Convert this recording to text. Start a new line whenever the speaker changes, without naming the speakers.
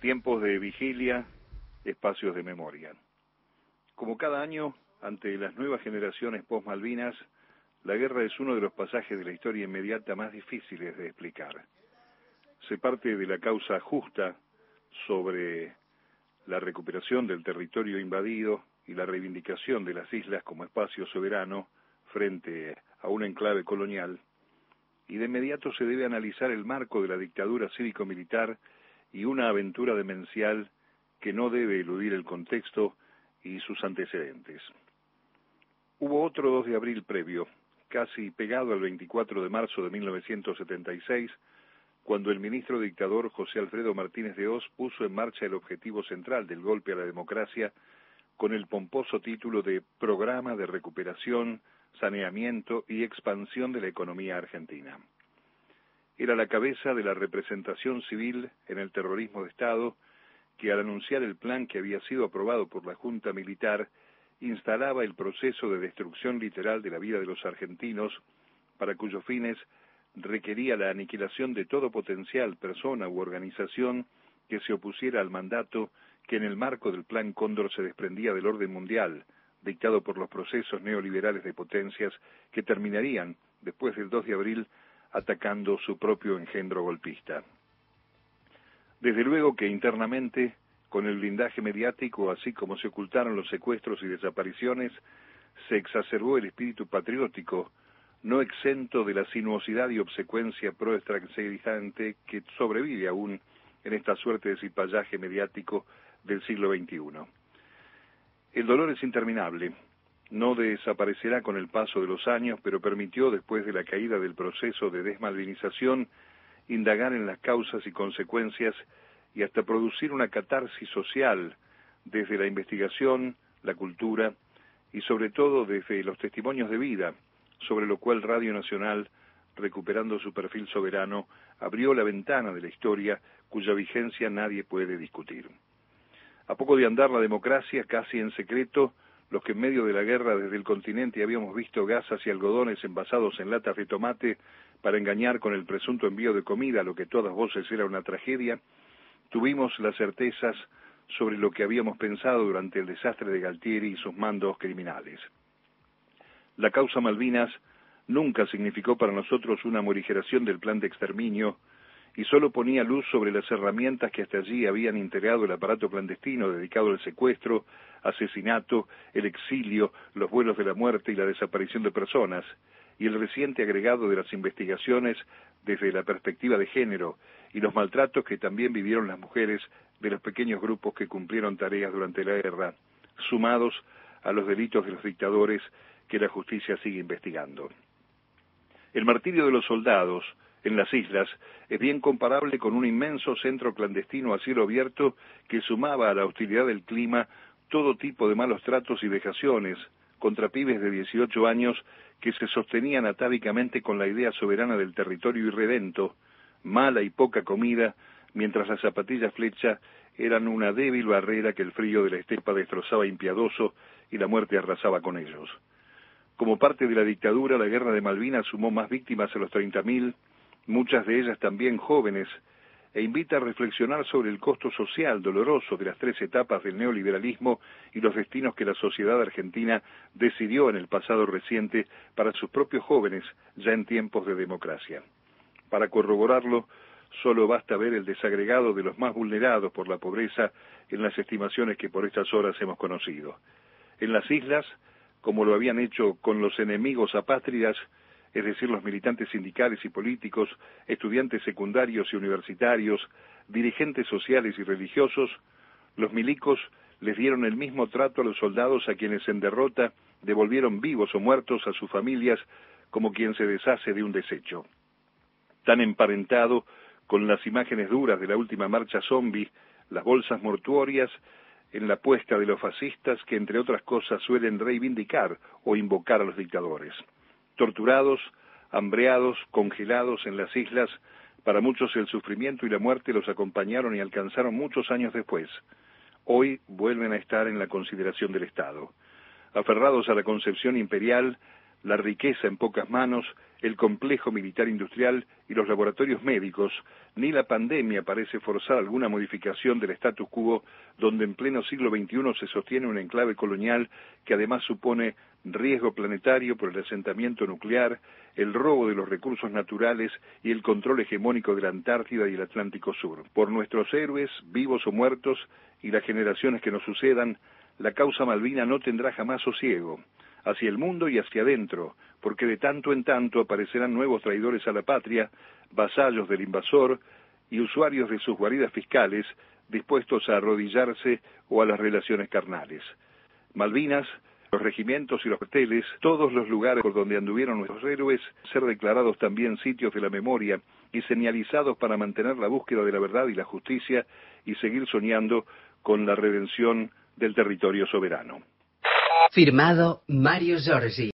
Tiempos de vigilia, espacios de memoria. Como cada año, ante las nuevas generaciones post-Malvinas, la guerra es uno de los pasajes de la historia inmediata más difíciles de explicar. Se parte de la causa justa sobre la recuperación del territorio invadido y la reivindicación de las islas como espacio soberano frente a un enclave colonial, y de inmediato se debe analizar el marco de la dictadura cívico-militar y una aventura demencial que no debe eludir el contexto y sus antecedentes. Hubo otro 2 de abril previo, casi pegado al 24 de marzo de 1976, cuando el ministro dictador José Alfredo Martínez de Oz puso en marcha el objetivo central del golpe a la democracia con el pomposo título de Programa de Recuperación, Saneamiento y Expansión de la Economía Argentina. Era la cabeza de la representación civil en el terrorismo de Estado que al anunciar el plan que había sido aprobado por la Junta Militar instalaba el proceso de destrucción literal de la vida de los argentinos, para cuyos fines requería la aniquilación de todo potencial, persona u organización que se opusiera al mandato que en el marco del Plan Cóndor se desprendía del orden mundial, dictado por los procesos neoliberales de potencias que terminarían, después del 2 de abril, atacando su propio engendro golpista. Desde luego que internamente, con el blindaje mediático, así como se ocultaron los secuestros y desapariciones, se exacerbó el espíritu patriótico, no exento de la sinuosidad y obsecuencia pro-extranjerizante que sobrevive aún en esta suerte de cipallaje mediático del siglo XXI. El dolor es interminable, no desaparecerá con el paso de los años, pero permitió, después de la caída del proceso de desmalvinización, indagar en las causas y consecuencias y hasta producir una catarsis social desde la investigación, la cultura y sobre todo desde los testimonios de vida, sobre lo cual Radio Nacional, recuperando su perfil soberano, abrió la ventana de la historia cuya vigencia nadie puede discutir. A poco de andar la democracia, casi en secreto, los que en medio de la guerra desde el continente habíamos visto gasas y algodones envasados en latas de tomate para engañar con el presunto envío de comida, lo que todas voces era una tragedia, tuvimos las certezas sobre lo que habíamos pensado durante el desastre de Galtieri y sus mandos criminales. La causa Malvinas nunca significó para nosotros una morigeración del plan de exterminio y solo ponía luz sobre las herramientas que hasta allí habían integrado el aparato clandestino dedicado al secuestro, asesinato, el exilio, los vuelos de la muerte y la desaparición de personas, y el reciente agregado de las investigaciones desde la perspectiva de género y los maltratos que también vivieron las mujeres de los pequeños grupos que cumplieron tareas durante la guerra, sumados a los delitos de los dictadores que la justicia sigue investigando. El martirio de los soldados en las islas es bien comparable con un inmenso centro clandestino a cielo abierto que sumaba a la hostilidad del clima todo tipo de malos tratos y vejaciones contra pibes de 18 años que se sostenían atávicamente con la idea soberana del territorio irredento, mala y poca comida, mientras las zapatillas flecha eran una débil barrera que el frío de la estepa destrozaba impiadoso y la muerte arrasaba con ellos. Como parte de la dictadura, la guerra de Malvinas sumó más víctimas a los 30.000, muchas de ellas también jóvenes, e invita a reflexionar sobre el costo social doloroso de las tres etapas del neoliberalismo y los destinos que la sociedad argentina decidió en el pasado reciente para sus propios jóvenes ya en tiempos de democracia. Para corroborarlo, solo basta ver el desagregado de los más vulnerados por la pobreza en las estimaciones que por estas horas hemos conocido. En las islas, como lo habían hecho con los enemigos apátridas, es decir, los militantes sindicales y políticos, estudiantes secundarios y universitarios, dirigentes sociales y religiosos, los milicos les dieron el mismo trato a los soldados a quienes en derrota devolvieron vivos o muertos a sus familias como quien se deshace de un desecho. Tan emparentado con las imágenes duras de la última marcha zombie, las bolsas mortuorias, en la puesta de los fascistas que entre otras cosas suelen reivindicar o invocar a los dictadores torturados, hambreados, congelados en las islas, para muchos el sufrimiento y la muerte los acompañaron y alcanzaron muchos años después. Hoy vuelven a estar en la consideración del Estado. Aferrados a la concepción imperial, la riqueza en pocas manos, el complejo militar industrial y los laboratorios médicos, ni la pandemia parece forzar alguna modificación del status quo donde en pleno siglo XXI se sostiene un enclave colonial que además supone riesgo planetario por el asentamiento nuclear, el robo de los recursos naturales y el control hegemónico de la Antártida y el Atlántico Sur. Por nuestros héroes, vivos o muertos, y las generaciones que nos sucedan, la causa Malvina no tendrá jamás sosiego hacia el mundo y hacia adentro, porque de tanto en tanto aparecerán nuevos traidores a la patria, vasallos del invasor y usuarios de sus guaridas fiscales dispuestos a arrodillarse o a las relaciones carnales. Malvinas, los regimientos y los hoteles, todos los lugares por donde anduvieron nuestros héroes, ser declarados también sitios de la memoria y señalizados para mantener la búsqueda de la verdad y la justicia y seguir soñando con la redención del territorio soberano.
Firmado Mario Giorgi.